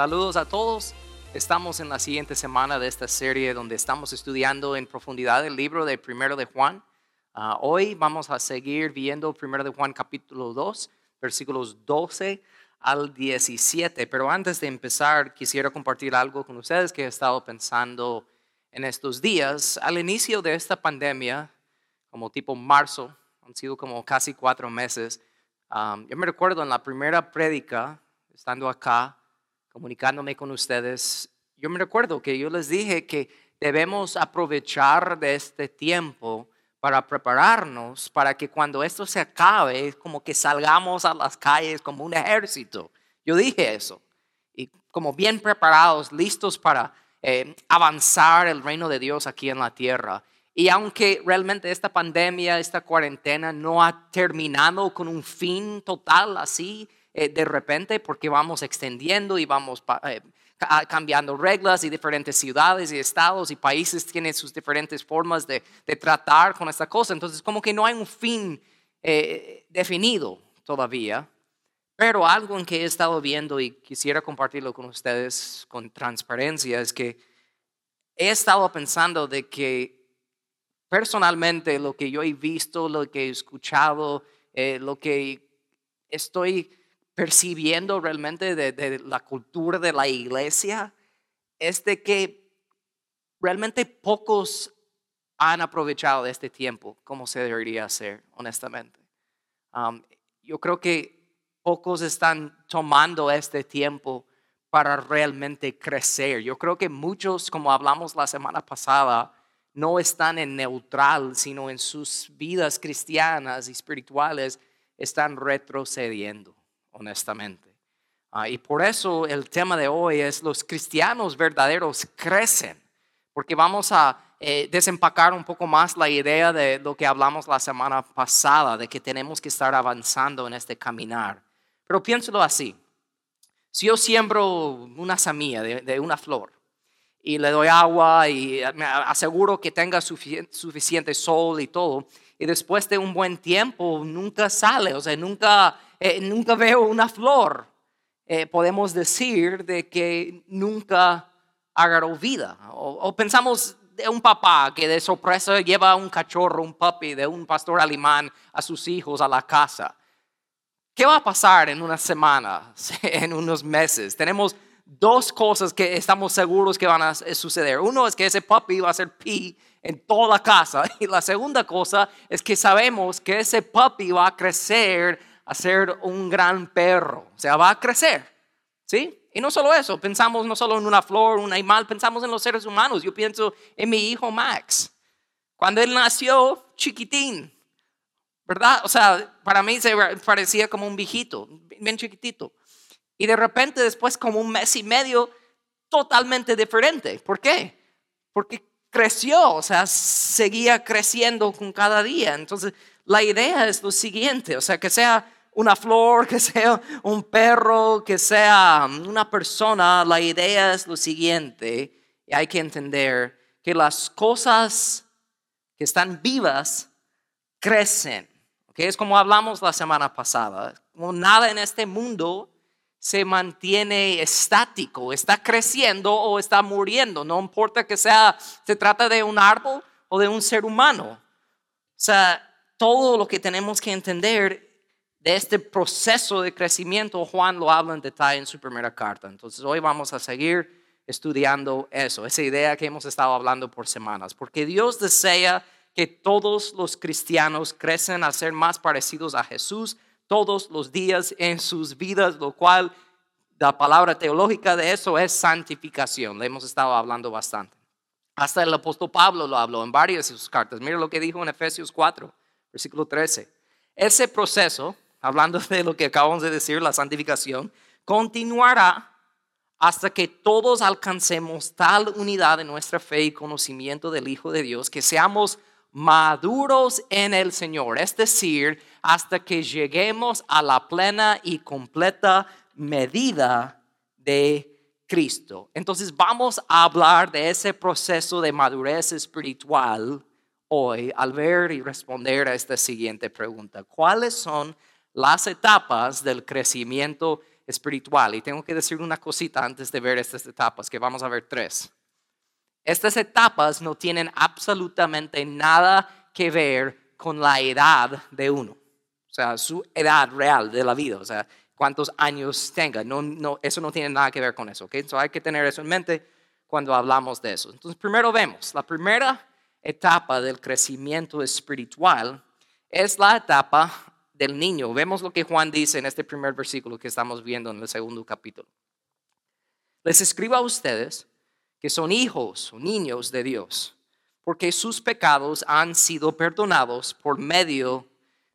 Saludos a todos. Estamos en la siguiente semana de esta serie donde estamos estudiando en profundidad el libro de Primero de Juan. Ah, hoy vamos a seguir viendo Primero de Juan capítulo 2, versículos 12 al 17. Pero antes de empezar, quisiera compartir algo con ustedes que he estado pensando en estos días. Al inicio de esta pandemia, como tipo marzo, han sido como casi cuatro meses, ah, yo me recuerdo en la primera prédica, estando acá, comunicándome con ustedes, yo me recuerdo que yo les dije que debemos aprovechar de este tiempo para prepararnos para que cuando esto se acabe, como que salgamos a las calles como un ejército. Yo dije eso. Y como bien preparados, listos para eh, avanzar el reino de Dios aquí en la tierra. Y aunque realmente esta pandemia, esta cuarentena no ha terminado con un fin total así, eh, de repente porque vamos extendiendo y vamos eh, cambiando reglas y diferentes ciudades y estados y países tienen sus diferentes formas de, tratar con esta cosa. Entonces, como que no hay un fin eh, definido todavía. Pero algo en que he estado viendo y quisiera compartirlo con ustedes con transparencia es que he estado pensando de que personalmente lo que yo he visto, lo que he escuchado, lo que estoy percibiendo realmente de, la cultura de la iglesia es de que realmente pocos han aprovechado este tiempo como se debería hacer, honestamente. Um, yo creo que pocos están tomando este tiempo para realmente crecer. Yo creo que muchos, como hablamos la semana pasada, no están en neutral, sino en sus vidas cristianas y espirituales están retrocediendo honestamente. Ah, y por eso el tema de hoy es los cristianos verdaderos crecen, porque vamos a eh, desempacar un poco más la idea de lo que hablamos la semana pasada, de que tenemos que estar avanzando en este caminar. Pero piénselo así, si yo siembro una semilla de, una flor, y le doy agua y me aseguro que tenga suficiente sol y todo. Y después de un buen tiempo nunca sale, o sea, nunca eh, nunca veo una flor, eh, podemos decir de que nunca agarró vida. O, pensamos de un papá que de sorpresa lleva un cachorro, un puppy de un pastor alemán a sus hijos a la casa. ¿Qué va a pasar en una semana, en unos meses? Tenemos dos cosas que estamos seguros que van a suceder. Uno es que ese puppy va a ser pi en toda la casa. Y la segunda cosa es que sabemos que ese puppy va a crecer a ser un gran perro, o sea, va a crecer, ¿sí? Y no solo eso, pensamos no solo en una flor, un animal, pensamos en los seres humanos. Yo pienso en mi hijo Max. Cuando él nació, chiquitín, ¿verdad? O sea, para mí se parecía como un viejito, bien chiquitito. Y de repente después como un mes y medio, totalmente diferente. ¿Por qué? Porque creció, o sea, seguía creciendo con cada día. Entonces, la idea es lo siguiente, o sea, que sea una flor, que sea un perro, que sea una persona, la idea es lo siguiente, y hay que entender que las cosas que están vivas crecen. ¿okay? Es como hablamos la semana pasada, como nada en este mundo se mantiene estático, está creciendo o está muriendo, no importa que sea, se trata de un árbol o de un ser humano. O sea, todo lo que tenemos que entender de este proceso de crecimiento, Juan lo habla en detalle en su primera carta. Entonces hoy vamos a seguir estudiando eso, esa idea que hemos estado hablando por semanas, porque Dios desea que todos los cristianos crecen a ser más parecidos a Jesús todos los días en sus vidas, lo cual la palabra teológica de eso es santificación. Le hemos estado hablando bastante. Hasta el apóstol Pablo lo habló en varias de sus cartas. Mira lo que dijo en Efesios 4, versículo 13. Ese proceso hablando de lo que acabamos de decir, la santificación, continuará hasta que todos alcancemos tal unidad de nuestra fe y conocimiento del Hijo de Dios, que seamos maduros en el Señor, es decir, hasta que lleguemos a la plena y completa medida de Cristo. Entonces vamos a hablar de ese proceso de madurez espiritual hoy al ver y responder a esta siguiente pregunta. ¿Cuáles son las etapas del crecimiento espiritual. Y tengo que decir una cosita antes de ver estas etapas, que vamos a ver tres. Estas etapas no tienen absolutamente nada que ver con la edad de uno, o sea, su edad real de la vida, o sea, cuántos años tenga. No, no, eso no tiene nada que ver con eso, ¿ok? Entonces hay que tener eso en mente cuando hablamos de eso. Entonces, primero vemos, la primera etapa del crecimiento espiritual es la etapa del niño. Vemos lo que Juan dice en este primer versículo que estamos viendo en el segundo capítulo. Les escribo a ustedes que son hijos o niños de Dios, porque sus pecados han sido perdonados por medio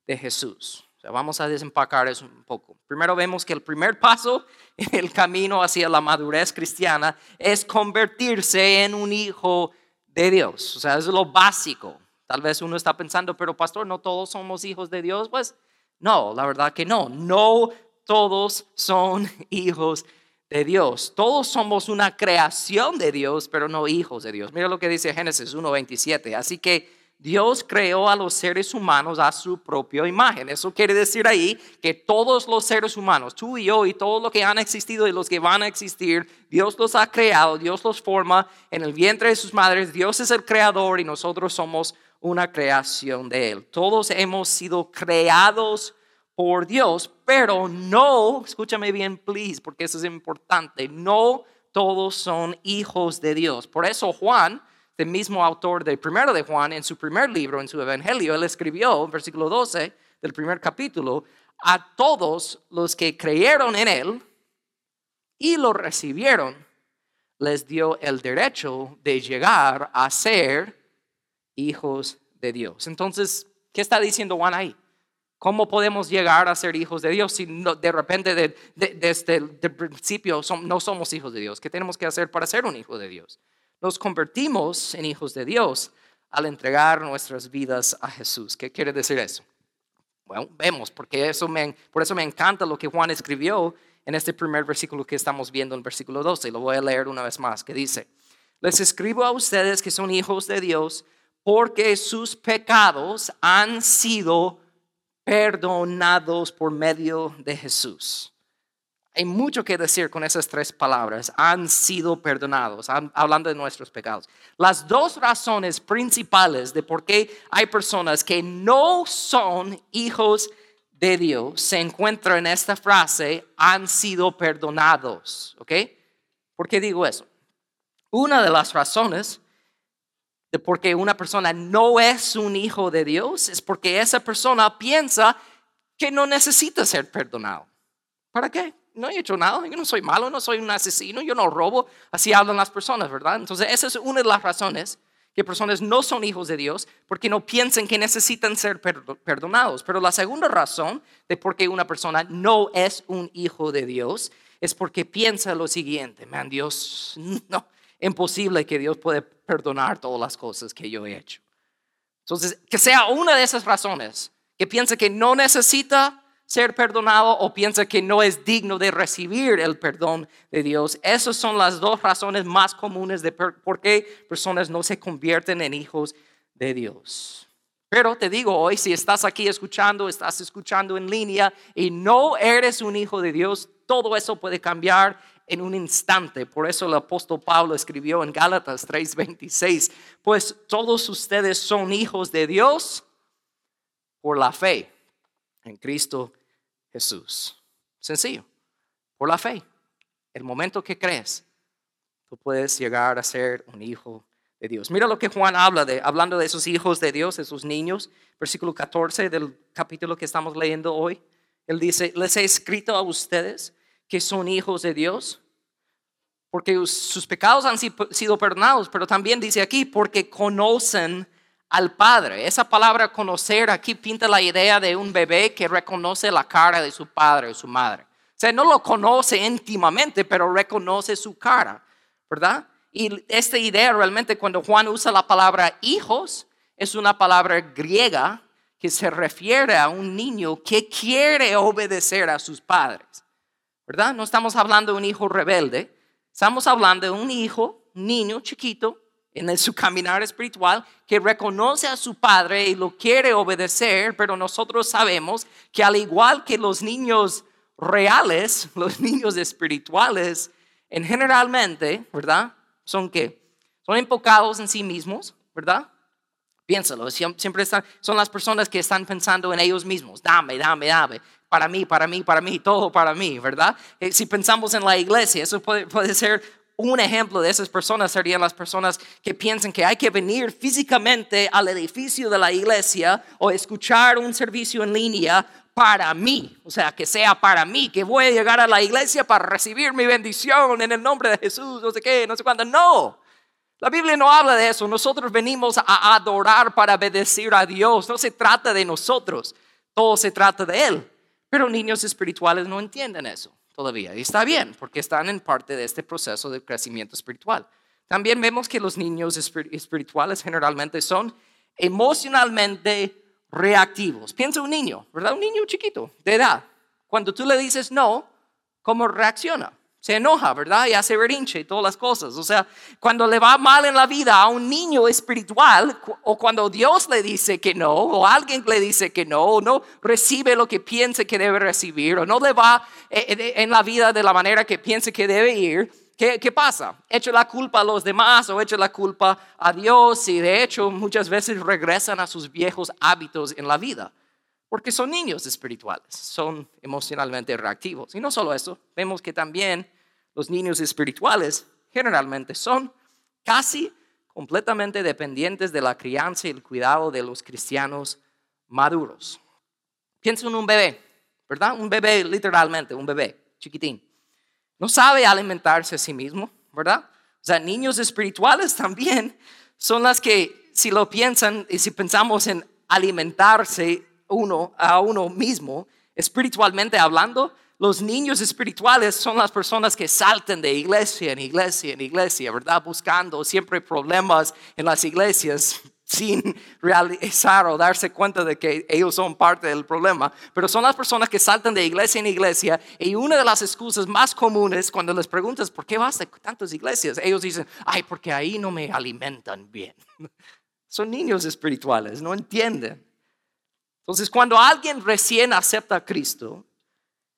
de Jesús. vamos a desempacar eso un poco. Primero vemos que el primer paso en el camino hacia la madurez cristiana es convertirse en un hijo de Dios. O sea, es lo básico. Tal vez uno está pensando, pero pastor, ¿no todos somos hijos de Dios? Pues no, la verdad que no. No todos son hijos de Dios. Todos somos una creación de Dios, pero no hijos de Dios. Mira lo que dice Génesis 1.27. Así que Dios creó a los seres humanos a su propia imagen. Eso quiere decir ahí que todos los seres humanos, tú y yo y todos los que han existido y los que van a existir, Dios los ha creado, Dios los forma en el vientre de sus madres, Dios es el creador y nosotros somos una creación de Él. Todos hemos sido creados por Dios, pero no, escúchame bien, please, porque eso es importante, no todos son hijos de Dios. Por eso Juan, el mismo autor del primero de Juan, en su primer libro, en su Evangelio, él escribió, versículo 12 del primer capítulo, a todos los que creyeron en Él y lo recibieron, les dio el derecho de llegar a ser hijos de Dios. Entonces, ¿qué está diciendo Juan ahí? ¿Cómo podemos llegar a ser hijos de Dios si de repente desde el principio no somos hijos de Dios? ¿Qué tenemos que hacer para ser un hijo de Dios? Nos convertimos en hijos de Dios al entregar nuestras vidas a Jesús. ¿Qué quiere decir eso? Bueno, vemos, porque eso me, por eso me encanta lo que Juan escribió en este primer versículo que estamos viendo en versículo 12. Lo voy a leer una vez más, que dice, les escribo a ustedes que son hijos de Dios porque sus pecados han sido perdonados por medio de Jesús. Hay mucho que decir con esas tres palabras. Han sido perdonados, hablando de nuestros pecados. Las dos razones principales de por qué hay personas que no son hijos de Dios se encuentran en esta frase, han sido perdonados. ¿Ok? ¿Por qué digo eso? Una de las razones porque una persona no es un hijo de Dios es porque esa persona piensa que no necesita ser perdonado. ¿Para qué? No he hecho nada, yo no soy malo, no soy un asesino, yo no robo. Así hablan las personas, ¿verdad? Entonces esa es una de las razones que personas no son hijos de Dios porque no piensan que necesitan ser perdonados. Pero la segunda razón de por qué una persona no es un hijo de Dios es porque piensa lo siguiente, man, Dios, no, imposible que Dios puede perdonar todas las cosas que yo he hecho. Entonces, que sea una de esas razones, que piensa que no necesita ser perdonado o piensa que no es digno de recibir el perdón de Dios. Esas son las dos razones más comunes de por qué personas no se convierten en hijos de Dios. Pero te digo hoy, si estás aquí escuchando, estás escuchando en línea y no eres un hijo de Dios, todo eso puede cambiar en un instante. Por eso el apóstol Pablo escribió en Gálatas 3:26, pues todos ustedes son hijos de Dios por la fe en Cristo Jesús. Sencillo, por la fe. El momento que crees, tú puedes llegar a ser un hijo de Dios. Mira lo que Juan habla de, hablando de esos hijos de Dios, esos niños, versículo 14 del capítulo que estamos leyendo hoy. Él dice, les he escrito a ustedes que son hijos de Dios, porque sus pecados han sido perdonados, pero también dice aquí, porque conocen al Padre. Esa palabra conocer aquí pinta la idea de un bebé que reconoce la cara de su padre o su madre. O sea, no lo conoce íntimamente, pero reconoce su cara, ¿verdad? Y esta idea realmente cuando Juan usa la palabra hijos, es una palabra griega que se refiere a un niño que quiere obedecer a sus padres. ¿Verdad? No estamos hablando de un hijo rebelde, estamos hablando de un hijo, niño chiquito, en su caminar espiritual, que reconoce a su padre y lo quiere obedecer, pero nosotros sabemos que al igual que los niños reales, los niños espirituales, en generalmente, ¿verdad? Son que son enfocados en sí mismos, ¿verdad? Piénsalo, siempre están, son las personas que están pensando en ellos mismos, dame, dame, dame, para mí, para mí, para mí, todo para mí, ¿verdad? Eh, si pensamos en la iglesia, eso puede, puede ser un ejemplo de esas personas serían las personas que piensan que hay que venir físicamente al edificio de la iglesia o escuchar un servicio en línea para mí, o sea, que sea para mí, que voy a llegar a la iglesia para recibir mi bendición en el nombre de Jesús, no sé qué, no sé cuándo. No, la Biblia no habla de eso. Nosotros venimos a adorar para obedecer a Dios. No se trata de nosotros, todo se trata de Él. Pero niños espirituales no entienden eso todavía. Y está bien, porque están en parte de este proceso de crecimiento espiritual. También vemos que los niños espirituales generalmente son emocionalmente reactivos. Piensa un niño, ¿verdad? Un niño chiquito, de edad. Cuando tú le dices no, ¿cómo reacciona? Se enoja, ¿verdad? Y hace berrinche y todas las cosas. O sea, cuando le va mal en la vida a un niño espiritual, o cuando Dios le dice que no, o alguien le dice que no, o no recibe lo que piense que debe recibir, o no le va eh, eh, en la vida de la manera que piense que debe ir, ¿Qué, pasa? Echa la culpa a los demás o echa la culpa a Dios y de hecho muchas veces regresan a sus viejos hábitos en la vida porque son niños espirituales, son emocionalmente reactivos. Y no solo eso, vemos que también los niños espirituales generalmente son casi completamente dependientes de la crianza y el cuidado de los cristianos maduros. Piensa en un bebé, ¿verdad? Un bebé literalmente, un bebé chiquitín no sabe alimentarse a sí mismo, ¿verdad? O sea, niños espirituales también son las que, si lo piensan y si pensamos en alimentarse uno a uno mismo, espiritualmente hablando, los niños espirituales son las personas que saltan de iglesia en iglesia en iglesia, ¿verdad? Buscando siempre problemas en las iglesias, sin realizar o darse cuenta de que ellos son parte del problema, pero son las personas que saltan de iglesia en iglesia y una de las excusas más comunes cuando les preguntas, ¿por qué vas a tantas iglesias? Ellos dicen, ay, porque ahí no me alimentan bien. Son niños espirituales, no entienden. Entonces, cuando alguien recién acepta a Cristo,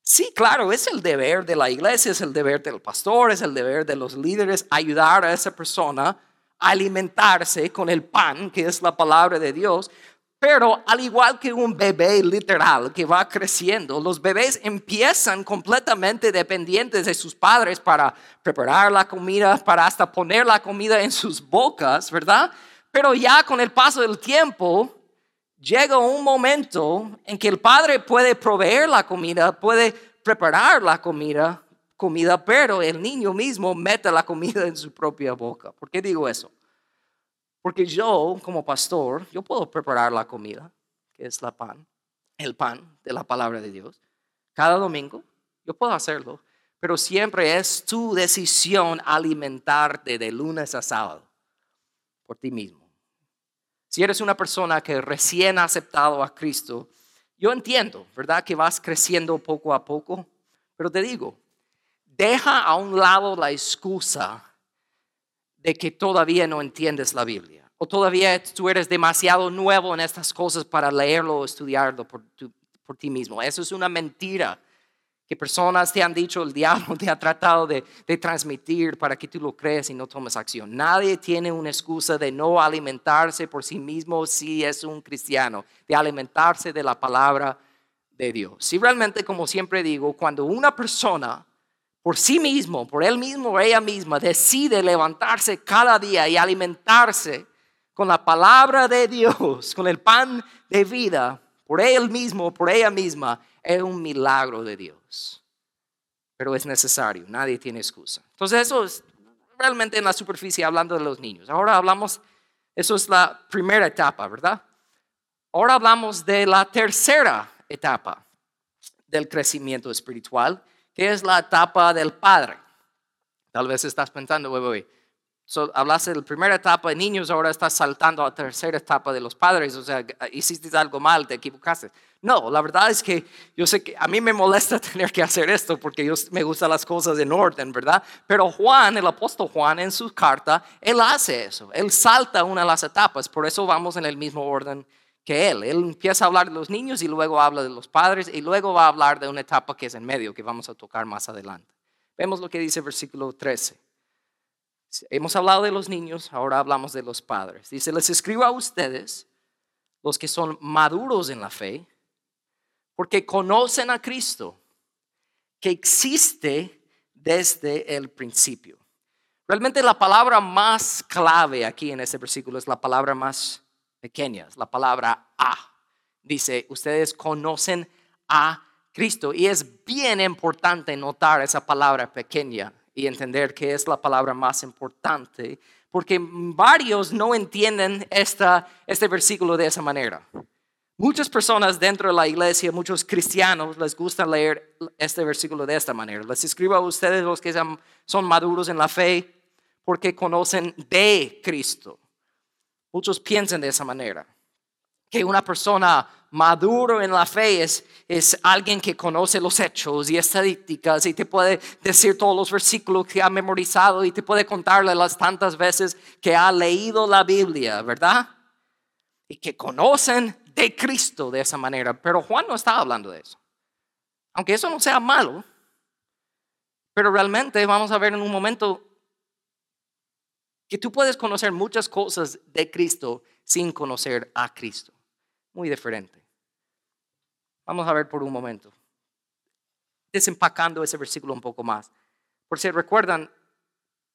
sí, claro, es el deber de la iglesia, es el deber del pastor, es el deber de los líderes ayudar a esa persona alimentarse con el pan, que es la palabra de Dios. Pero al igual que un bebé literal que va creciendo, los bebés empiezan completamente dependientes de sus padres para preparar la comida, para hasta poner la comida en sus bocas, ¿verdad? Pero ya con el paso del tiempo, llega un momento en que el padre puede proveer la comida, puede preparar la comida, comida, pero el niño mismo mete la comida en su propia boca. ¿Por qué digo eso? Porque yo, como pastor, yo puedo preparar la comida, que es la pan, el pan de la palabra de Dios. Cada domingo, yo puedo hacerlo, pero siempre es tu decisión alimentarte de lunes a sábado por ti mismo. Si eres una persona que recién ha aceptado a Cristo, yo entiendo, ¿verdad? Que vas creciendo poco a poco, pero te digo, deja a un lado la excusa de que todavía no entiendes la Biblia o todavía tú eres demasiado nuevo en estas cosas para leerlo o estudiarlo por, ti mismo. Eso es una mentira que personas te han dicho, el diablo te ha tratado de, transmitir para que tú lo creas y no tomes acción. Nadie tiene una excusa de no alimentarse por sí mismo si es un cristiano, de alimentarse de la palabra de Dios. Si realmente, como siempre digo, cuando una persona por sí mismo, por él mismo o ella misma, decide levantarse cada día y alimentarse con la palabra de Dios, con el pan de vida, por él mismo, por ella misma, es un milagro de Dios. Pero es necesario, nadie tiene excusa. Entonces eso es realmente en la superficie hablando de los niños. Ahora hablamos, eso es la primera etapa, ¿verdad? Ahora hablamos de la tercera etapa del crecimiento espiritual ¿Qué es la etapa del padre? Tal vez estás pensando, güey, so, hablaste de la primera etapa de niños, ahora estás saltando a la tercera etapa de los padres, o sea, hiciste algo mal, te equivocaste. No, la verdad es que yo sé que a mí me molesta tener que hacer esto porque yo, me gustan las cosas en orden, ¿verdad? Pero Juan, el apóstol Juan, en su carta, él hace eso, él salta una de las etapas, por eso vamos en el mismo orden que él. Él empieza a hablar de los niños y luego habla de los padres y luego va a hablar de una etapa que es en medio, que vamos a tocar más adelante. Vemos lo que dice el versículo 13. Hemos hablado de los niños, ahora hablamos de los padres. Dice, les escribo a ustedes, los que son maduros en la fe, porque conocen a Cristo, que existe desde el principio. Realmente la palabra más clave aquí en este versículo es la palabra más pequeña, es la palabra a. Dice, ustedes conocen a Cristo. Y es bien importante notar esa palabra pequeña y entender que es la palabra más importante, porque varios no entienden esta, este versículo de esa manera. Muchas personas dentro de la iglesia, muchos cristianos, les gusta leer este versículo de esta manera. Les escribo a ustedes los que son maduros en la fe porque conocen de Cristo. Muchos piensan de esa manera. Que una persona maduro en la fe es, es alguien que conoce los hechos y estadísticas y te puede decir todos los versículos que ha memorizado y te puede contarle las tantas veces que ha leído la Biblia, ¿verdad? Y que conocen de Cristo de esa manera. Pero Juan no está hablando de eso. Aunque eso no sea malo, pero realmente vamos a ver en un momento que tú puedes conocer muchas cosas de Cristo sin conocer a Cristo. Muy diferente. Vamos a ver por un momento. Desempacando ese versículo un poco más. Por si recuerdan,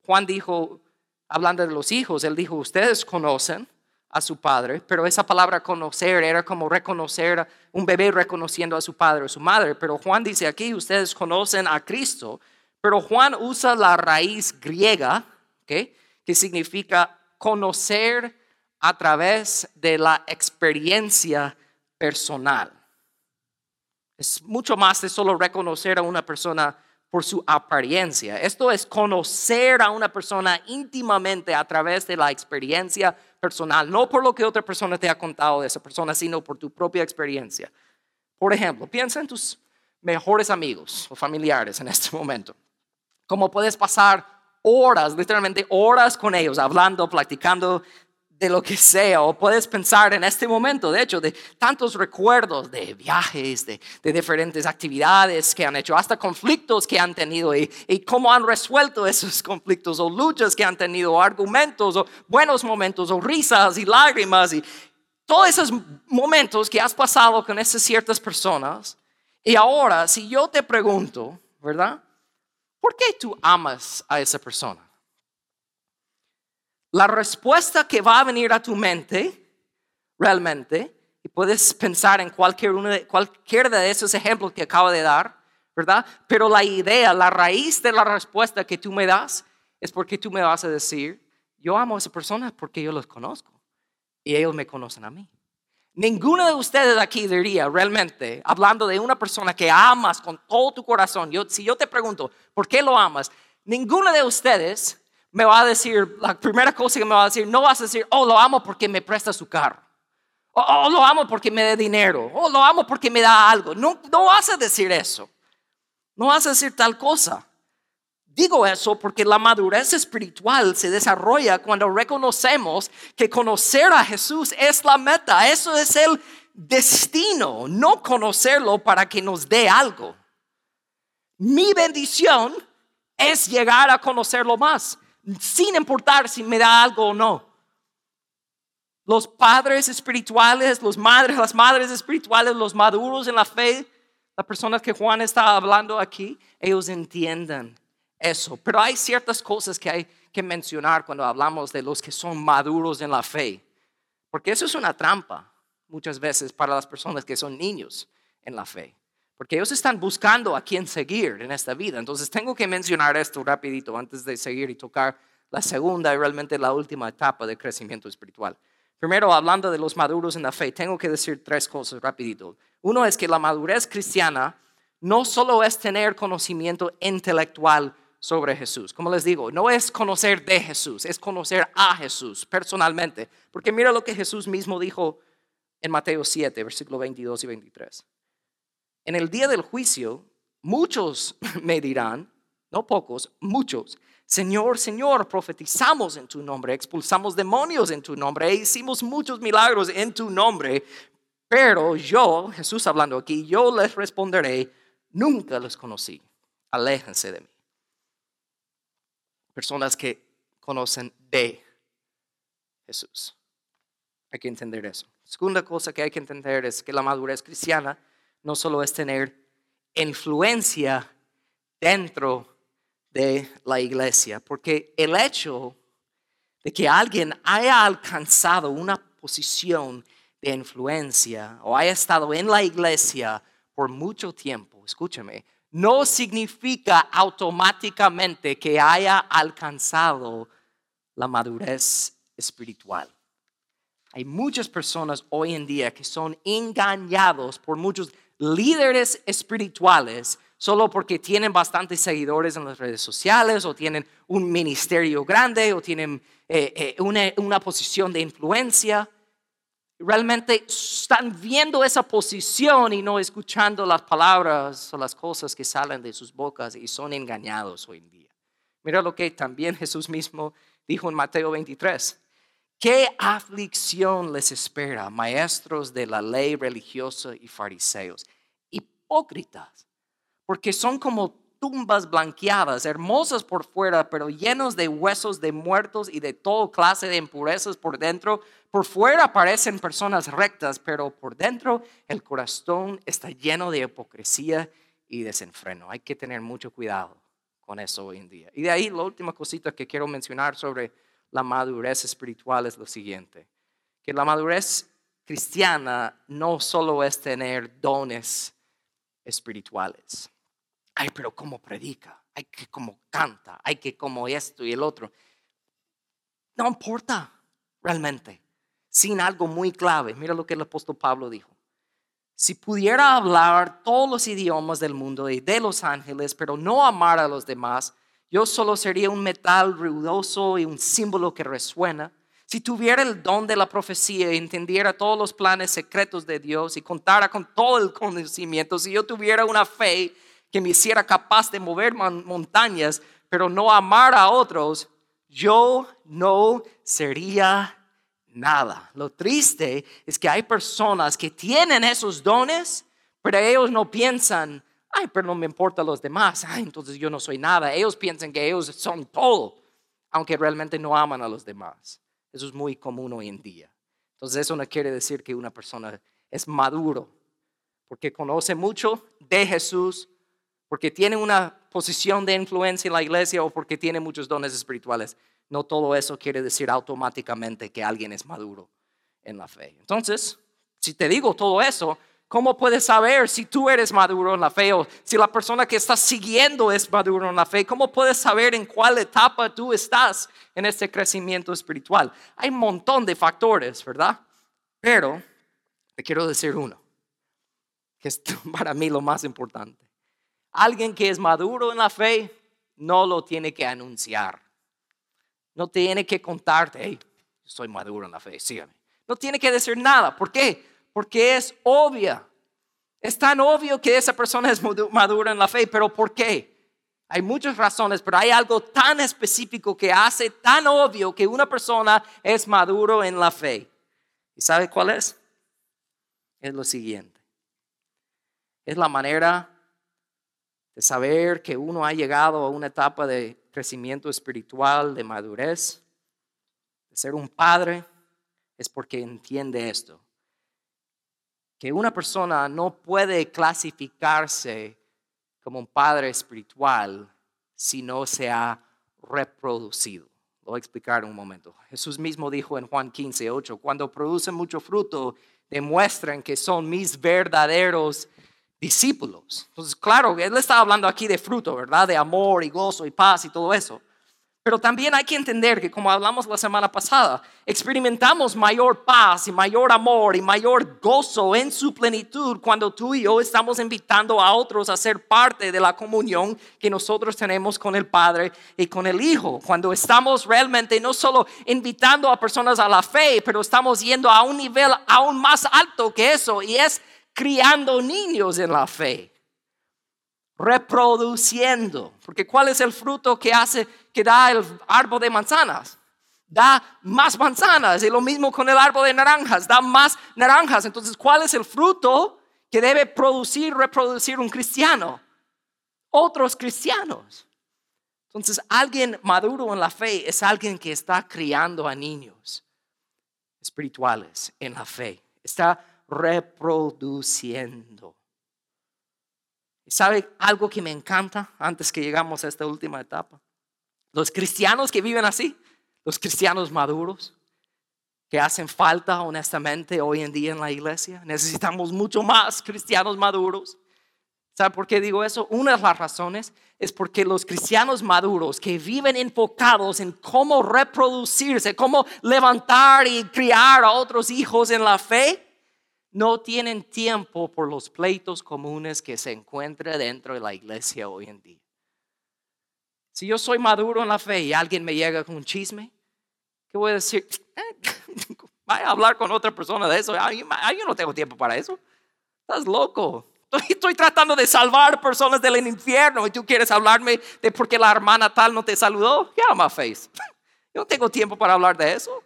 Juan dijo, hablando de los hijos, él dijo, ustedes conocen a su padre, pero esa palabra conocer era como reconocer, un bebé reconociendo a su padre o su madre, pero Juan dice aquí, ustedes conocen a Cristo, pero Juan usa la raíz griega, que significa conocer a través de la experiencia personal. Es mucho más de solo reconocer a una persona por su apariencia. Esto es conocer a una persona íntimamente a través de la experiencia personal, no por lo que otra persona te ha contado de esa persona, sino por tu propia experiencia. Por ejemplo, piensa en tus mejores amigos o familiares en este momento. ¿Cómo puedes pasar horas, literalmente horas con ellos, hablando, platicando de lo que sea, o puedes pensar en este momento, de hecho, de tantos recuerdos de viajes, de, diferentes actividades que han hecho, hasta conflictos que han tenido y, y, cómo han resuelto esos conflictos, o luchas que han tenido, o argumentos, o buenos momentos, o risas y lágrimas, y todos esos momentos que has pasado con esas ciertas personas. Y ahora, si yo te pregunto, ¿verdad? ¿Por qué tú amas a esa persona? La respuesta que va a venir a tu mente realmente, y puedes pensar en cualquier uno de, cualquiera de esos ejemplos que acabo de dar, ¿verdad? Pero la idea, la raíz de la respuesta que tú me das es porque tú me vas a decir, yo amo a esa persona porque yo los conozco y ellos me conocen a mí. Ninguno de ustedes aquí diría realmente, hablando de una persona que amas con todo tu corazón, yo, si yo te pregunto, ¿por qué lo amas? Ninguno de ustedes me va a decir, la primera cosa que me va a decir, no vas a decir, oh, lo amo porque me presta su carro. O oh, lo amo porque me da dinero. Oh, lo amo porque me da algo. No, no vas a decir eso. No vas a decir tal cosa. Digo eso porque la madurez espiritual se desarrolla cuando reconocemos que conocer a Jesús es la meta. Eso es el destino, no conocerlo para que nos dé algo. Mi bendición es llegar a conocerlo más sin importar si me da algo o no. Los padres espirituales, los madres, las madres espirituales, los maduros en la fe, las personas que Juan está hablando aquí, ellos entienden eso. Pero hay ciertas cosas que hay que mencionar cuando hablamos de los que son maduros en la fe. Porque eso es una trampa muchas veces para las personas que son niños en la fe. Porque ellos están buscando a quién seguir en esta vida. Entonces tengo que mencionar esto rapidito antes de seguir y tocar la segunda y realmente la última etapa de crecimiento espiritual. Primero, hablando de los maduros en la fe, tengo que decir tres cosas rapidito. Uno es que la madurez cristiana no solo es tener conocimiento intelectual sobre Jesús. Como les digo, no es conocer de Jesús, es conocer a Jesús personalmente. Porque mira lo que Jesús mismo dijo en Mateo 7, versículo 22 y 23. En el día del juicio, muchos me dirán, no pocos, muchos, Señor, Señor, profetizamos en tu nombre, expulsamos demonios en tu nombre, e hicimos muchos milagros en tu nombre. Pero yo, Jesús hablando aquí, yo les responderé, nunca los conocí, aléjense de mí. Personas que conocen de Jesús. Hay que entender eso. Segunda cosa que hay que entender es que la madurez cristiana no solo es tener influencia dentro de la iglesia, porque el hecho de que alguien haya alcanzado una posición de influencia o haya estado en la iglesia por mucho tiempo, escúchame, no significa automáticamente que haya alcanzado la madurez espiritual. Hay muchas personas hoy en día que son engañados por muchos líderes espirituales solo porque tienen bastantes seguidores en las redes sociales o tienen un ministerio grande o tienen eh, eh, una, una posición de influencia. Realmente están viendo esa posición y no escuchando las palabras o las cosas que salen de sus bocas y son engañados hoy en día. Mira lo que también Jesús mismo dijo en Mateo 23. ¿Qué aflicción les espera, maestros de la ley religiosa y fariseos? Hipócritas porque son como tumbas blanqueadas, hermosas por fuera, pero llenos de huesos de muertos y de toda clase de impurezas por dentro. Por fuera parecen personas rectas, pero por dentro el corazón está lleno de hipocresía y desenfreno. Hay que tener mucho cuidado con eso hoy en día. Y de ahí la última cosita que quiero mencionar sobre la madurez espiritual es lo siguiente, que la madurez cristiana no solo es tener dones espirituales ay, pero cómo predica, ay, que cómo canta, ay, que como esto y el otro. No importa realmente, sin algo muy clave. Mira lo que el apóstol Pablo dijo. Si pudiera hablar todos los idiomas del mundo y de los ángeles, pero no amar a los demás, yo solo sería un metal ruidoso y un símbolo que resuena. Si tuviera el don de la profecía y entendiera todos los planes secretos de Dios y contara con todo el conocimiento, si yo tuviera una fe que me hiciera capaz de mover montañas, pero no amar a otros, yo no sería nada. Lo triste es que hay personas que tienen esos dones, pero ellos no piensan, ay, pero no me importa los demás, ay, entonces yo no soy nada. Ellos piensan que ellos son todo, aunque realmente no aman a los demás. Eso es muy común hoy en día. Entonces eso no quiere decir que una persona es maduro, porque conoce mucho de Jesús, porque tiene una posición de influencia en la iglesia o porque tiene muchos dones espirituales. No todo eso quiere decir automáticamente que alguien es maduro en la fe. Entonces, si te digo todo eso, ¿cómo puedes saber si tú eres maduro en la fe o si la persona que estás siguiendo es maduro en la fe? ¿Cómo puedes saber en cuál etapa tú estás en este crecimiento espiritual? Hay un montón de factores, ¿verdad? Pero te quiero decir uno, que es para mí lo más importante. Alguien que es maduro en la fe no lo tiene que anunciar. No tiene que contarte, hey, soy maduro en la fe, sígame. No tiene que decir nada. ¿Por qué? Porque es obvia. Es tan obvio que esa persona es madura en la fe, pero ¿por qué? Hay muchas razones, pero hay algo tan específico que hace tan obvio que una persona es maduro en la fe. ¿Y sabe cuál es? Es lo siguiente. Es la manera de saber que uno ha llegado a una etapa de crecimiento espiritual, de madurez, de ser un padre, es porque entiende esto. Que una persona no puede clasificarse como un padre espiritual si no se ha reproducido. Lo voy a explicar en un momento. Jesús mismo dijo en Juan 15, 8, cuando producen mucho fruto, demuestran que son mis verdaderos discípulos. Entonces, claro, él está hablando aquí de fruto, ¿verdad? De amor y gozo y paz y todo eso. Pero también hay que entender que, como hablamos la semana pasada, experimentamos mayor paz y mayor amor y mayor gozo en su plenitud cuando tú y yo estamos invitando a otros a ser parte de la comunión que nosotros tenemos con el Padre y con el Hijo. Cuando estamos realmente no solo invitando a personas a la fe, pero estamos yendo a un nivel aún más alto que eso y es criando niños en la fe, reproduciendo. Porque ¿cuál es el fruto que hace, que da el árbol de manzanas? Da más manzanas. Y lo mismo con el árbol de naranjas, da más naranjas. Entonces, ¿cuál es el fruto que debe producir, reproducir un cristiano? Otros cristianos. Entonces, alguien maduro en la fe es alguien que está criando a niños espirituales en la fe. Está reproduciendo. ¿Sabe algo que me encanta antes que llegamos a esta última etapa? Los cristianos que viven así, los cristianos maduros, que hacen falta honestamente hoy en día en la iglesia. Necesitamos mucho más cristianos maduros. ¿Sabe por qué digo eso? Una de las razones es porque los cristianos maduros que viven enfocados en cómo reproducirse, cómo levantar y criar a otros hijos en la fe, no tienen tiempo por los pleitos comunes que se encuentran dentro de la iglesia hoy en día. Si yo soy maduro en la fe y alguien me llega con un chisme, ¿qué voy a decir? Vaya a hablar con otra persona de eso. Yo no tengo tiempo para eso. Estás loco. Estoy tratando de salvar personas del infierno y tú quieres hablarme de por qué la hermana tal no te saludó. Llama face. Yo no tengo tiempo para hablar de eso.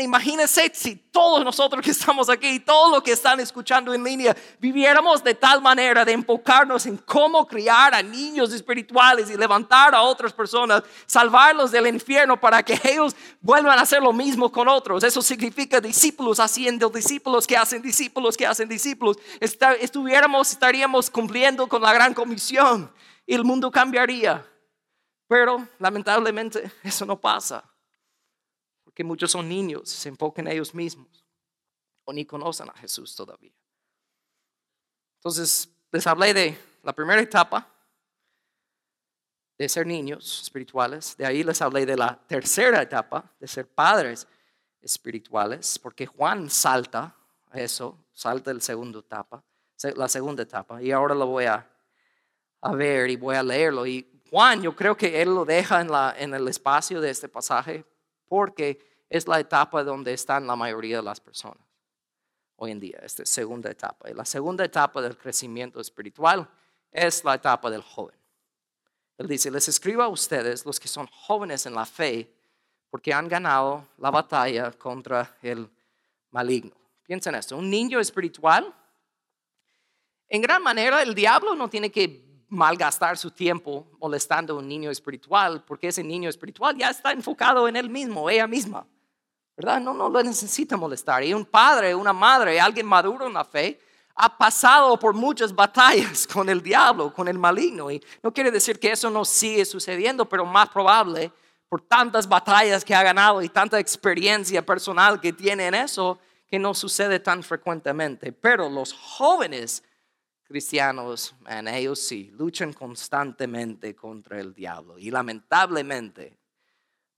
Imagínense si todos nosotros que estamos aquí y todos los que están escuchando en línea viviéramos de tal manera de enfocarnos en cómo criar a niños espirituales y levantar a otras personas, salvarlos del infierno para que ellos vuelvan a hacer lo mismo con otros. Eso significa discípulos haciendo discípulos que hacen discípulos que hacen discípulos. Estuviéramos, estaríamos cumpliendo con la gran comisión y el mundo cambiaría. Pero lamentablemente eso no pasa que muchos son niños, se enfocan en ellos mismos o ni conocen a Jesús todavía. Entonces, les hablé de la primera etapa de ser niños espirituales, de ahí les hablé de la tercera etapa de ser padres espirituales, porque Juan salta eso, salta la segunda etapa, la segunda etapa, y ahora lo voy a, ver y voy a leerlo. Y Juan, yo creo que él lo deja en el espacio de este pasaje porque es la etapa donde están la mayoría de las personas hoy en día, esta segunda etapa. Y la segunda etapa del crecimiento espiritual es la etapa del joven. Él dice, les escribo a ustedes, los que son jóvenes en la fe, porque han ganado la batalla contra el maligno. Piensen esto, un niño espiritual, en gran manera el diablo no tiene que malgastar su tiempo molestando a un niño espiritual, porque ese niño espiritual ya está enfocado en él mismo, ella misma. ¿Verdad? No, no lo necesita molestar. Y un padre, una madre, alguien maduro en la fe, ha pasado por muchas batallas con el diablo, con el maligno. Y no quiere decir que eso no sigue sucediendo, pero más probable, por tantas batallas que ha ganado y tanta experiencia personal que tiene en eso, que no sucede tan frecuentemente. Pero los jóvenes cristianos, en ellos sí, luchan constantemente contra el diablo. Y lamentablemente,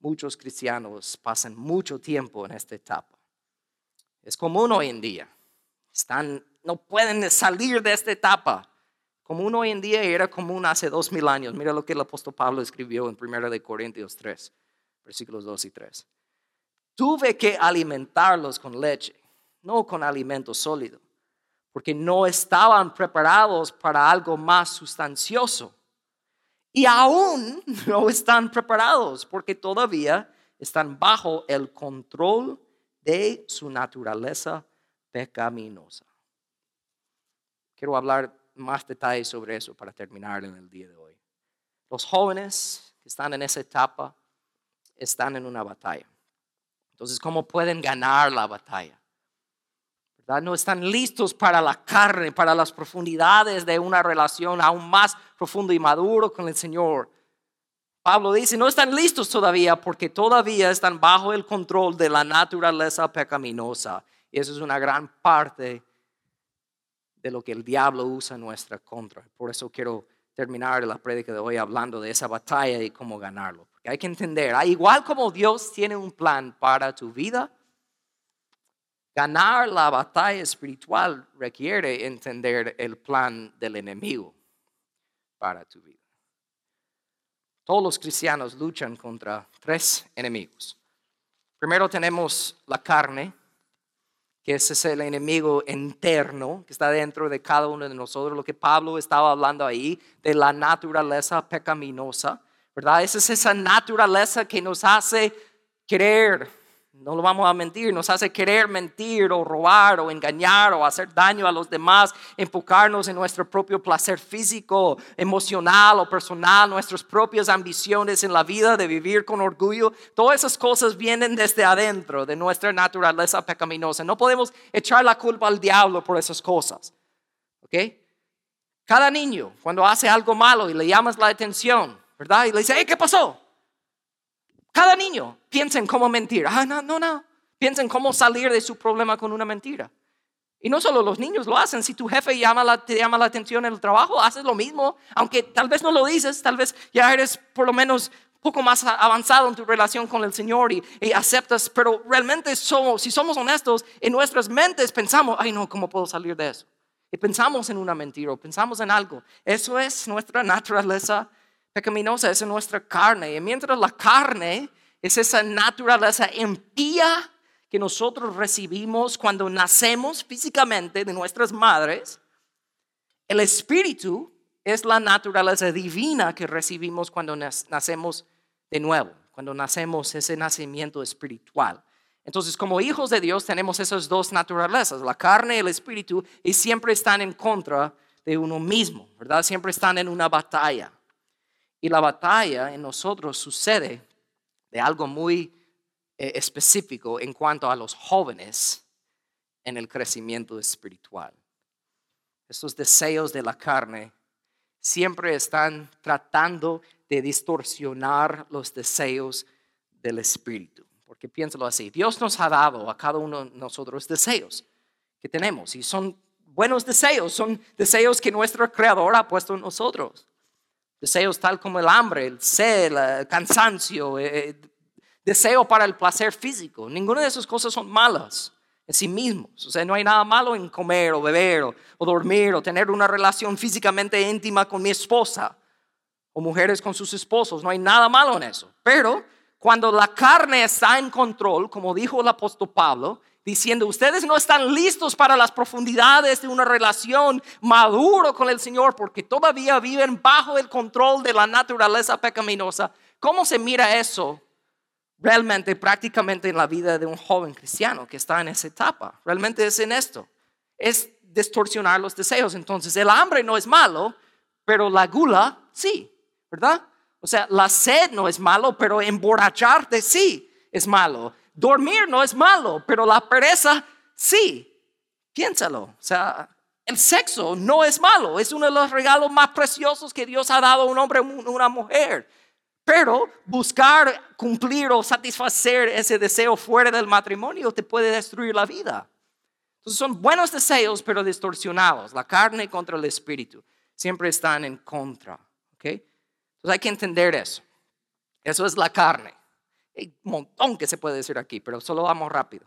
muchos cristianos pasan mucho tiempo en esta etapa. Es común hoy en día. Están, no pueden salir de esta etapa. Común hoy en día era común hace dos mil años. Mira lo que el apóstol Pablo escribió en 1 Corintios 3, versículos 2 y 3. Tuve que alimentarlos con leche, no con alimento sólido porque no estaban preparados para algo más sustancioso. Y aún no están preparados porque todavía están bajo el control de su naturaleza pecaminosa. Quiero hablar más detalles sobre eso para terminar en el día de hoy. Los jóvenes que están en esa etapa están en una batalla. Entonces, ¿cómo pueden ganar la batalla? No están listos para la carne, para las profundidades de una relación aún más profunda y maduro con el Señor. Pablo dice, no están listos todavía porque todavía están bajo el control de la naturaleza pecaminosa. Y eso es una gran parte de lo que el diablo usa en nuestra contra. Por eso quiero terminar la prédica de hoy hablando de esa batalla y cómo ganarlo. Porque hay que entender, igual como Dios tiene un plan para tu vida, Ganar la batalla espiritual requiere entender el plan del enemigo para tu vida. Todos los cristianos luchan contra tres enemigos. Primero tenemos la carne, que ese es el enemigo interno que está dentro de cada uno de nosotros, lo que Pablo estaba hablando ahí, de la naturaleza pecaminosa, ¿verdad? Esa es esa naturaleza que nos hace creer no lo vamos a mentir, nos hace querer mentir o robar o engañar o hacer daño a los demás, enfocarnos en nuestro propio placer físico, emocional o personal, nuestras propias ambiciones en la vida de vivir con orgullo. Todas esas cosas vienen desde adentro de nuestra naturaleza pecaminosa. No podemos echar la culpa al diablo por esas cosas. ¿Ok? Cada niño, cuando hace algo malo y le llamas la atención, ¿verdad? Y le dice, ¿qué pasó? Cada niño piensa en cómo mentir. Ah, no, no, no. Piensa en cómo salir de su problema con una mentira. Y no solo los niños lo hacen, si tu jefe llama te llama la atención en el trabajo, haces lo mismo, aunque tal vez no lo dices, tal vez ya eres por lo menos poco más avanzado en tu relación con el Señor y, y aceptas, pero realmente somos, si somos honestos, en nuestras mentes pensamos, ay no, ¿cómo puedo salir de eso? Y pensamos en una mentira o pensamos en algo. Eso es nuestra naturaleza pecaminosa, es nuestra carne. Y mientras la carne es esa naturaleza impía que nosotros recibimos cuando nacemos físicamente de nuestras madres, el espíritu es la naturaleza divina que recibimos cuando nacemos de nuevo, cuando nacemos ese nacimiento espiritual. Entonces, como hijos de Dios tenemos esas dos naturalezas, la carne y el espíritu, y siempre están en contra de uno mismo, ¿verdad? Siempre están en una batalla. Y la batalla en nosotros sucede de algo muy eh, específico en cuanto a los jóvenes en el crecimiento espiritual. Estos deseos de la carne siempre están tratando de distorsionar los deseos del espíritu. Porque piénsalo así, Dios nos ha dado a cada uno de nosotros deseos que tenemos y son buenos deseos, son deseos que nuestro creador ha puesto en nosotros. Deseos tal como el hambre, el sed, el cansancio, eh, eh, deseo para el placer físico. Ninguna de esas cosas son malas en sí mismos. O sea, no hay nada malo en comer o beber o, o dormir o tener una relación físicamente íntima con mi esposa o mujeres con sus esposos. No hay nada malo en eso. Pero cuando la carne está en control, como dijo el apóstol Pablo, diciendo, ustedes no están listos para las profundidades de una relación maduro con el Señor porque todavía viven bajo el control de la naturaleza pecaminosa. ¿Cómo se mira eso realmente prácticamente en la vida de un joven cristiano que está en esa etapa? Realmente es en esto. Es distorsionar los deseos. Entonces, el hambre no es malo, pero la gula sí, ¿verdad? O sea, la sed no es malo, pero emborracharte sí es malo. Dormir no es malo, pero la pereza sí. Piénsalo. O sea, el sexo no es malo, es uno de los regalos más preciosos que Dios ha dado a un hombre a una mujer. Pero buscar cumplir o satisfacer ese deseo fuera del matrimonio te puede destruir la vida. Entonces son buenos deseos, pero distorsionados. La carne contra el espíritu siempre están en contra. Entonces hay que entender eso. Eso es la carne. Un montón que se puede decir aquí, pero solo vamos rápido.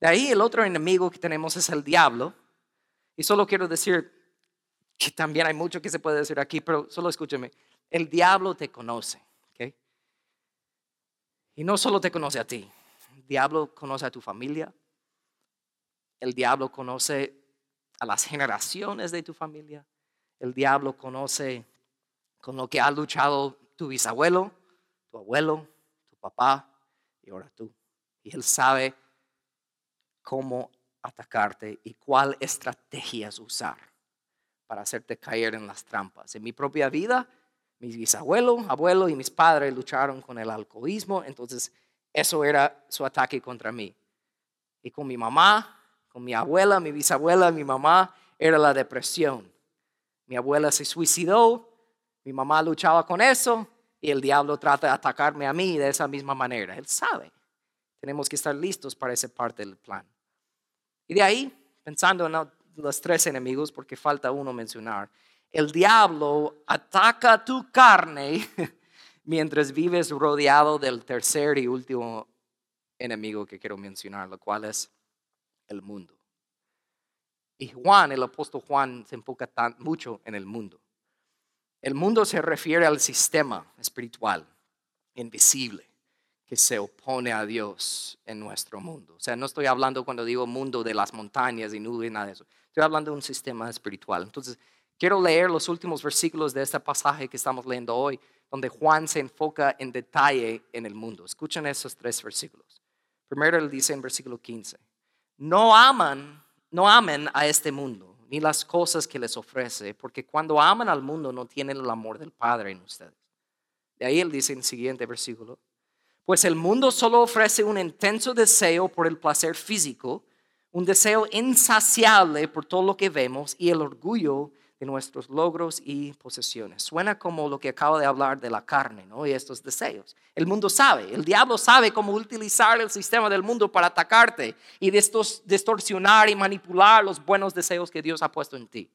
De ahí el otro enemigo que tenemos es el diablo. Y solo quiero decir que también hay mucho que se puede decir aquí, pero solo escúcheme. El diablo te conoce. ¿okay? Y no solo te conoce a ti. El diablo conoce a tu familia. El diablo conoce a las generaciones de tu familia. El diablo conoce con lo que ha luchado tu bisabuelo, tu abuelo, papá y ahora tú. Y Él sabe cómo atacarte y cuál estrategias usar para hacerte caer en las trampas. En mi propia vida, mis bisabuelos, abuelo y mis padres lucharon con el alcoholismo, entonces eso era su ataque contra mí. Y con mi mamá, con mi abuela, mi bisabuela, mi mamá, era la depresión. Mi abuela se suicidó, mi mamá luchaba con eso, y el diablo trata de atacarme a mí de esa misma manera. Él sabe. Tenemos que estar listos para esa parte del plan. Y de ahí, pensando en los tres enemigos, porque falta uno mencionar, el diablo ataca tu carne mientras vives rodeado del tercer y último enemigo que quiero mencionar, lo cual es el mundo. Y Juan, el apóstol Juan, se enfoca tan, mucho en el mundo. El mundo se refiere al sistema espiritual invisible que se opone a Dios en nuestro mundo. O sea, no estoy hablando cuando digo mundo de las montañas y nubes, nada de eso. Estoy hablando de un sistema espiritual. Entonces, quiero leer los últimos versículos de este pasaje que estamos leyendo hoy, donde Juan se enfoca en detalle en el mundo. Escuchen esos tres versículos. Primero él dice en versículo 15, no aman, no amen a este mundo, ni las cosas que les ofrece, porque cuando aman al mundo no tienen el amor del Padre en ustedes. De ahí él dice en el siguiente versículo, pues el mundo solo ofrece un intenso deseo por el placer físico, un deseo insaciable por todo lo que vemos y el orgullo de nuestros logros y posesiones. Suena como lo que acabo de hablar de la carne ¿no? y estos deseos. El mundo sabe, el diablo sabe cómo utilizar el sistema del mundo para atacarte y distorsionar y manipular los buenos deseos que Dios ha puesto en ti.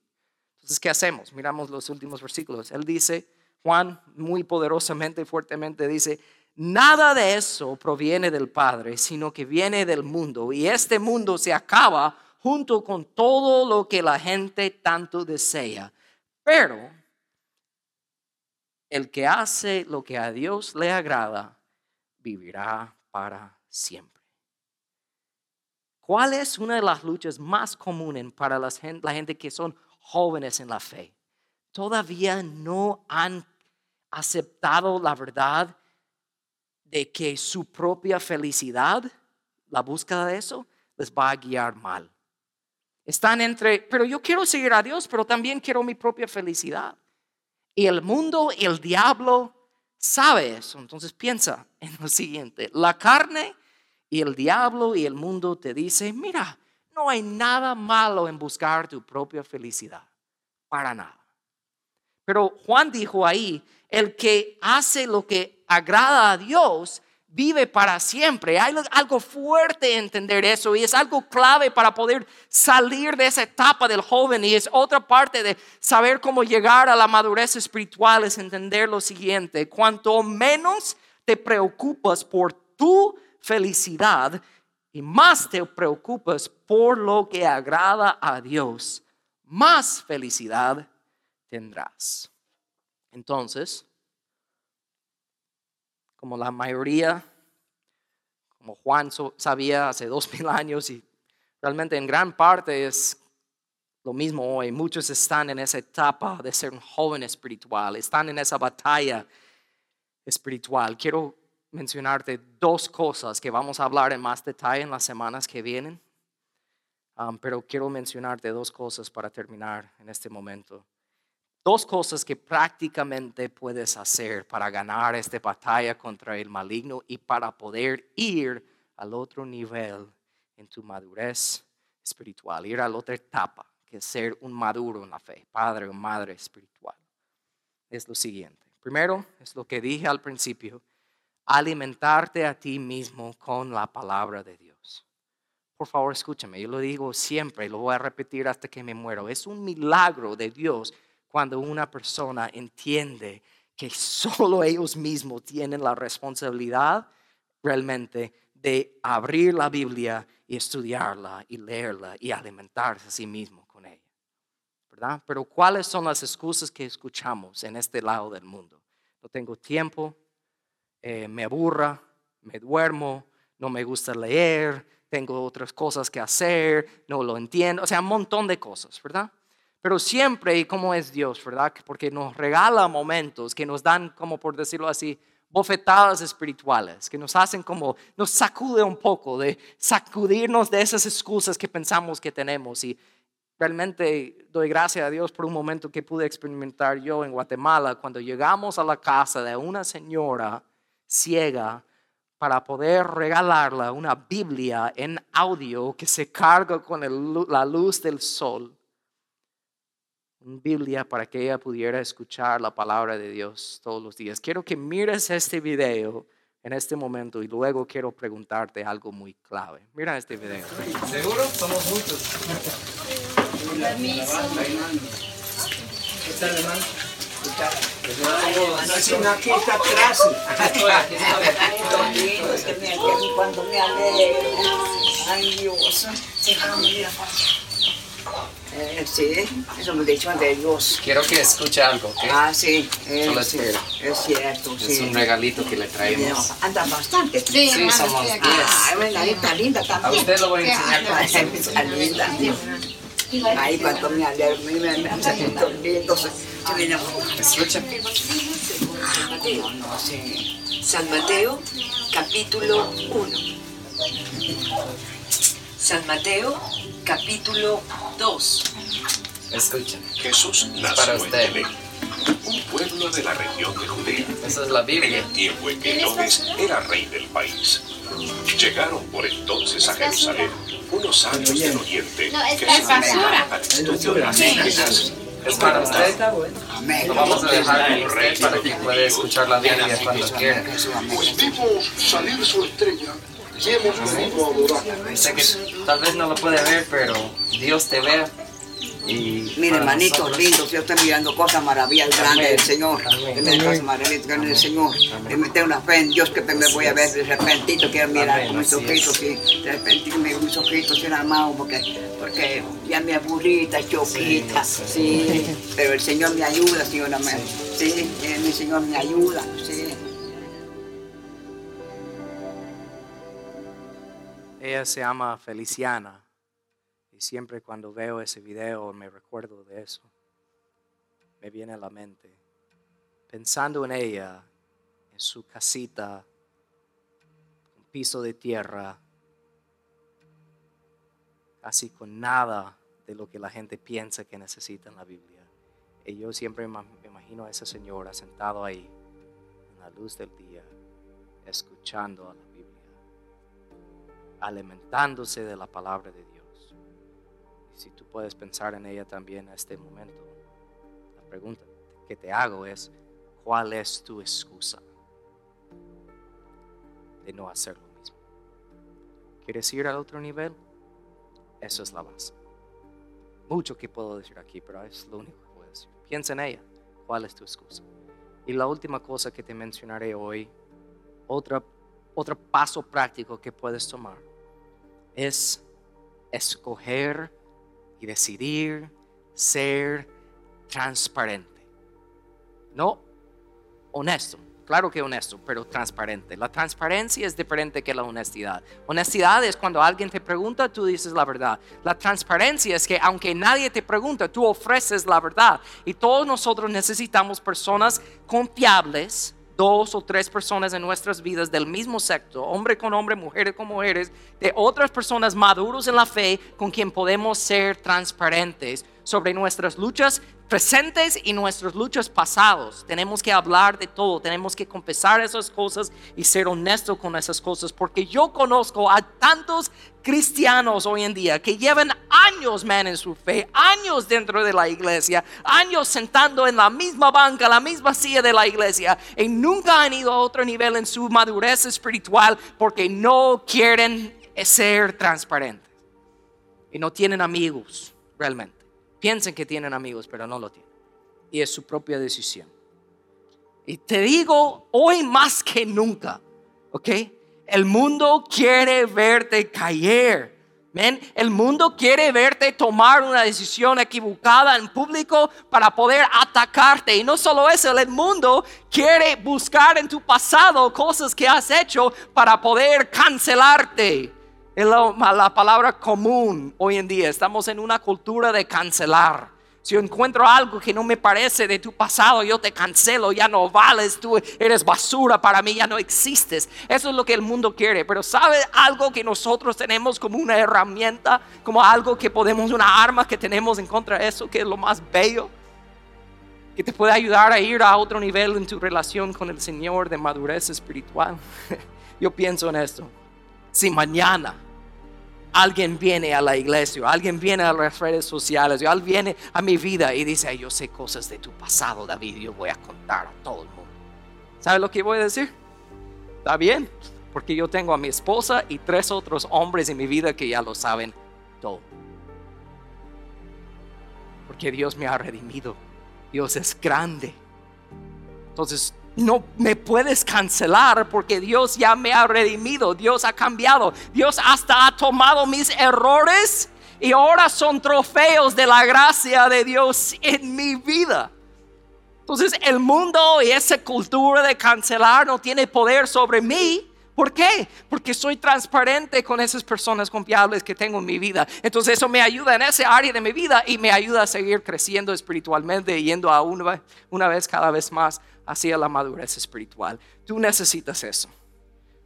Entonces, ¿qué hacemos? Miramos los últimos versículos. Él dice, Juan muy poderosamente y fuertemente dice, nada de eso proviene del Padre, sino que viene del mundo y este mundo se acaba junto con todo lo que la gente tanto desea. Pero el que hace lo que a Dios le agrada, vivirá para siempre. ¿Cuál es una de las luchas más comunes para la gente que son jóvenes en la fe? Todavía no han aceptado la verdad de que su propia felicidad, la búsqueda de eso, les va a guiar mal. Están entre, pero yo quiero seguir a Dios, pero también quiero mi propia felicidad. Y el mundo el diablo sabe eso. Entonces piensa en lo siguiente. La carne y el diablo y el mundo te dicen, mira, no hay nada malo en buscar tu propia felicidad. Para nada. Pero Juan dijo ahí, el que hace lo que agrada a Dios vive para siempre. Hay algo fuerte entender eso y es algo clave para poder salir de esa etapa del joven y es otra parte de saber cómo llegar a la madurez espiritual, es entender lo siguiente, cuanto menos te preocupas por tu felicidad y más te preocupas por lo que agrada a Dios, más felicidad tendrás. Entonces, como la mayoría, como Juan sabía hace dos mil años y realmente en gran parte es lo mismo hoy. Muchos están en esa etapa de ser un joven espiritual, están en esa batalla espiritual. Quiero mencionarte dos cosas que vamos a hablar en más detalle en las semanas que vienen, um, pero quiero mencionarte dos cosas para terminar en este momento dos cosas que prácticamente puedes hacer para ganar esta batalla contra el maligno y para poder ir al otro nivel en tu madurez espiritual, ir a la otra etapa, que es ser un maduro en la fe, padre o madre espiritual. Es lo siguiente. Primero, es lo que dije al principio, alimentarte a ti mismo con la palabra de Dios. Por favor, escúchame, yo lo digo siempre lo voy a repetir hasta que me muero. Es un milagro de Dios cuando una persona entiende que solo ellos mismos tienen la responsabilidad realmente de abrir la Biblia y estudiarla y leerla y alimentarse a sí mismo con ella. ¿Verdad? Pero ¿cuáles son las excusas que escuchamos en este lado del mundo? No tengo tiempo, eh, me aburra, me duermo, no me gusta leer, tengo otras cosas que hacer, no lo entiendo, o sea, un montón de cosas, ¿verdad? Pero siempre, y como es Dios, ¿verdad? Porque nos regala momentos que nos dan, como por decirlo así, bofetadas espirituales, que nos hacen como, nos sacude un poco de sacudirnos de esas excusas que pensamos que tenemos. Y realmente doy gracias a Dios por un momento que pude experimentar yo en Guatemala, cuando llegamos a la casa de una señora ciega para poder regalarla una Biblia en audio que se carga con la luz del sol Biblia para que ella pudiera escuchar la palabra de Dios todos los días. Quiero que mires este video en este momento y luego quiero preguntarte algo muy clave. Mira este video. ¿Seguro? Somos muchos. Permiso. ¿Qué tal, hermano? Aquí está atrás. Cuando me alegro, ay Dios, Eh, sí, eso me dicho de Dios. Quiero que escuche algo, ¿ok? Ah, sí, eh, Solo sí, espera. es cierto, sí. Es un regalito que le traemos. Anda bastante. Sí, Sí, somos estoy aquí. diez. Ah, bueno, ahí está linda A también. usted lo voy a enseñar está linda. Ahí cuando me alegro, me hace lindo. Escucha. Sí. San Mateo, capítulo 1. San Mateo, capítulo 2. Escucha. Jesús Para nació en usted. Belén, un pueblo de la región de Judea, Esa es la en Biblia. el tiempo en que Herodes era rey del país. Llegaron por entonces a Jerusalén unos sabios del oriente No, es- que es basura. al estudio de las escrituras Es para usted. Amén. Lo vamos a dejar con usted para que pueda escuchar la Biblia cuando quiera. Pues vimos salir su estrella que tal vez no lo puede ver, pero Dios te vea. Y Mire, hermanitos nosotros- lindos, yo estoy mirando cosas maravillosas grandes del Señor. Cosas maravillosas grandes del Señor. Deme tengo una fe en Dios que me voy a ver de repentito, quiero mirar Amén, con mis ojitos, sí. De repentito me mis ojitos sin armado porque, porque ya me aburrita, choquita, Sí, sí. Pero el Señor me ayuda, Señor, amén. Sí, eh, mi Señor me ayuda, sí. Ella se llama Feliciana. Y siempre cuando veo ese video me recuerdo de eso. Me viene a la mente. Pensando en ella, en su casita, con piso de tierra, casi con nada de lo que la gente piensa que necesita en la Biblia. Y yo siempre me imagino a esa señora sentado ahí, en la luz del día, escuchando a la alimentándose de la palabra de Dios. Y si tú puedes pensar en ella también en este momento, la pregunta que te hago es, ¿cuál es tu excusa de no hacer lo mismo? ¿Quieres ir al otro nivel? Eso es la base. Mucho que puedo decir aquí, pero es lo único que puedo decir. Piensa en ella, ¿cuál es tu excusa? Y la última cosa que te mencionaré hoy, otra, otro paso práctico que puedes tomar, es escoger y decidir ser transparente. No honesto, claro que honesto, pero transparente. La transparencia es diferente que la honestidad. Honestidad es cuando alguien te pregunta, tú dices la verdad. La transparencia es que aunque nadie te pregunta, tú ofreces la verdad. Y todos nosotros necesitamos personas confiables dos o tres personas en nuestras vidas del mismo sexo, hombre con hombre, mujeres con mujeres, de otras personas maduros en la fe con quien podemos ser transparentes sobre nuestras luchas presentes y nuestras luchas pasados. Tenemos que hablar de todo, tenemos que confesar esas cosas y ser honestos con esas cosas, porque yo conozco a tantos cristianos hoy en día que llevan años, man, en su fe, años dentro de la iglesia, años sentando en la misma banca, la misma silla de la iglesia, y nunca han ido a otro nivel en su madurez espiritual porque no quieren ser transparentes y no tienen amigos realmente. Piensen que tienen amigos, pero no lo tienen. Y es su propia decisión. Y te digo, hoy más que nunca, ¿ok? El mundo quiere verte caer. ¿Ven? El mundo quiere verte tomar una decisión equivocada en público para poder atacarte. Y no solo eso, el mundo quiere buscar en tu pasado cosas que has hecho para poder cancelarte. Es la, la palabra común hoy en día. Estamos en una cultura de cancelar. Si yo encuentro algo que no me parece de tu pasado, yo te cancelo, ya no vales, tú eres basura para mí, ya no existes. Eso es lo que el mundo quiere. Pero ¿sabe algo que nosotros tenemos como una herramienta, como algo que podemos, una arma que tenemos en contra de eso, que es lo más bello? Que te puede ayudar a ir a otro nivel en tu relación con el Señor de madurez espiritual. Yo pienso en esto. Si mañana alguien viene a la iglesia, alguien viene a las redes sociales, alguien viene a mi vida y dice, "Ay, yo sé cosas de tu pasado, David, yo voy a contar a todo el mundo. ¿Sabe lo que voy a decir? Está bien, porque yo tengo a mi esposa y tres otros hombres en mi vida que ya lo saben todo. Porque Dios me ha redimido. Dios es grande. Entonces, no me puedes cancelar porque Dios ya me ha redimido, Dios ha cambiado, Dios hasta ha tomado mis errores y ahora son trofeos de la gracia de Dios en mi vida. Entonces el mundo y esa cultura de cancelar no tiene poder sobre mí. ¿Por qué? Porque soy transparente con esas personas confiables que tengo en mi vida. Entonces eso me ayuda en ese área de mi vida y me ayuda a seguir creciendo espiritualmente, yendo a una, una vez cada vez más hacia la madurez espiritual. Tú necesitas eso.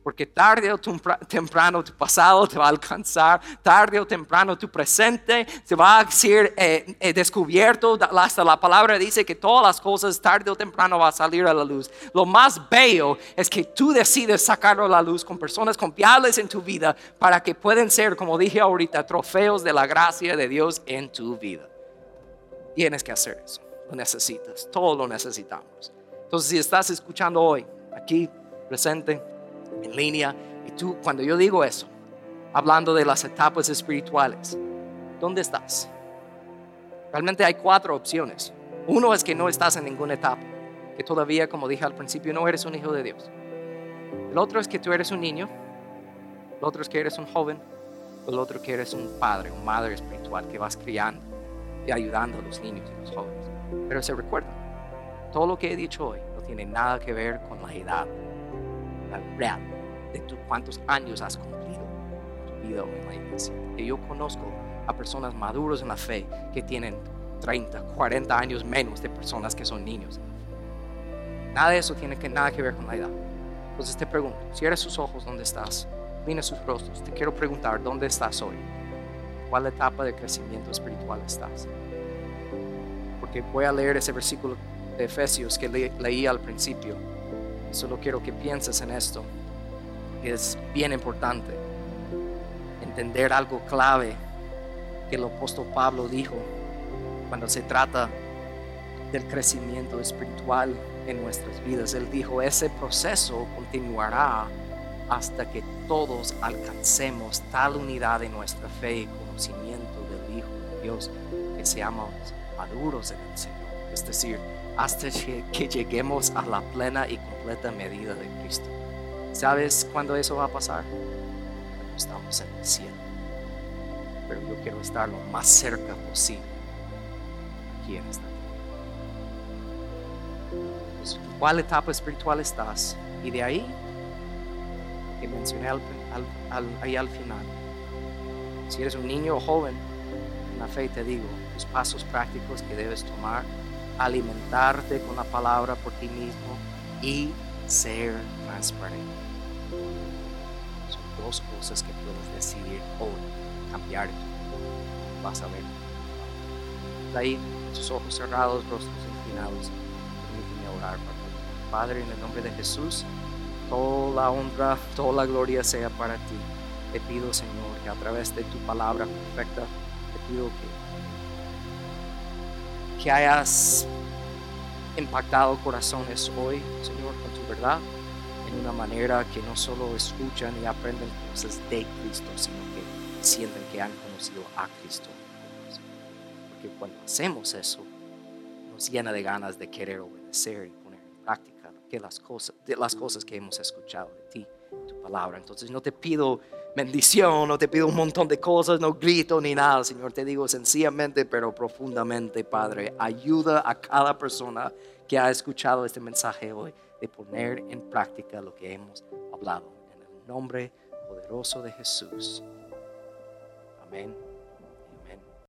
Porque tarde o temprano tu pasado te va a alcanzar, tarde o temprano tu presente se va a ser eh, eh, descubierto. Hasta la palabra dice que todas las cosas tarde o temprano van a salir a la luz. Lo más bello es que tú decides sacarlo a la luz con personas confiables en tu vida para que puedan ser, como dije ahorita, trofeos de la gracia de Dios en tu vida. Tienes que hacer eso, lo necesitas, todo lo necesitamos. Entonces, si estás escuchando hoy, aquí, presente, en línea. Y tú, cuando yo digo eso, hablando de las etapas espirituales, ¿dónde estás? Realmente hay cuatro opciones. Uno es que no estás en ninguna etapa, que todavía, como dije al principio, no eres un hijo de Dios. El otro es que tú eres un niño, el otro es que eres un joven, el otro que eres un padre, una madre espiritual que vas criando y ayudando a los niños y los jóvenes. Pero se recuerda, todo lo que he dicho hoy no tiene nada que ver con la edad real de tu, cuántos años has cumplido tu vida en la iglesia. Que yo conozco a personas maduros en la fe que tienen 30, 40 años menos de personas que son niños. Nada de eso tiene que, nada que ver con la edad. Entonces te pregunto, cierra sus ojos, ¿dónde estás? Mira sus rostros. Te quiero preguntar, ¿dónde estás hoy? ¿Cuál etapa de crecimiento espiritual estás? Porque voy a leer ese versículo de Efesios que leí al principio Solo quiero que pienses en esto. Es bien importante entender algo clave que el apóstol Pablo dijo cuando se trata del crecimiento espiritual en nuestras vidas. Él dijo, ese proceso continuará hasta que todos alcancemos tal unidad en nuestra fe y conocimiento del Hijo de Dios que seamos maduros en el Señor. Es decir, hasta que lleguemos a la plena y completa medida de Cristo. ¿Sabes cuándo eso va a pasar? Cuando estamos en el cielo. Pero yo quiero estar lo más cerca posible aquí en esta pues, ¿En cuál etapa espiritual estás? Y de ahí, que mencioné al, ahí al final, si eres un niño o joven, en la fe te digo, los pasos prácticos que debes tomar alimentarte con la palabra por ti mismo y ser transparente. Son dos cosas que puedes decidir hoy, cambiar. Vas a ver. ahí, tus ojos cerrados, rostros inclinados. Permíteme orar para ti. Padre, en el nombre de Jesús, toda la honra, toda la gloria sea para ti. Te pido, Señor, que a través de tu palabra perfecta, te pido que que hayas impactado corazones hoy, Señor, con tu verdad, en una manera que no solo escuchan y aprenden cosas de Cristo, sino que sienten que han conocido a Cristo. Porque cuando hacemos eso, nos llena de ganas de querer obedecer y poner en práctica las cosas, las cosas que hemos escuchado de ti, tu palabra. Entonces no te pido bendición, no te pido un montón de cosas, no grito ni nada, Señor, te digo sencillamente pero profundamente, Padre, ayuda a cada persona que ha escuchado este mensaje hoy de poner en práctica lo que hemos hablado. En el nombre poderoso de Jesús. Amén.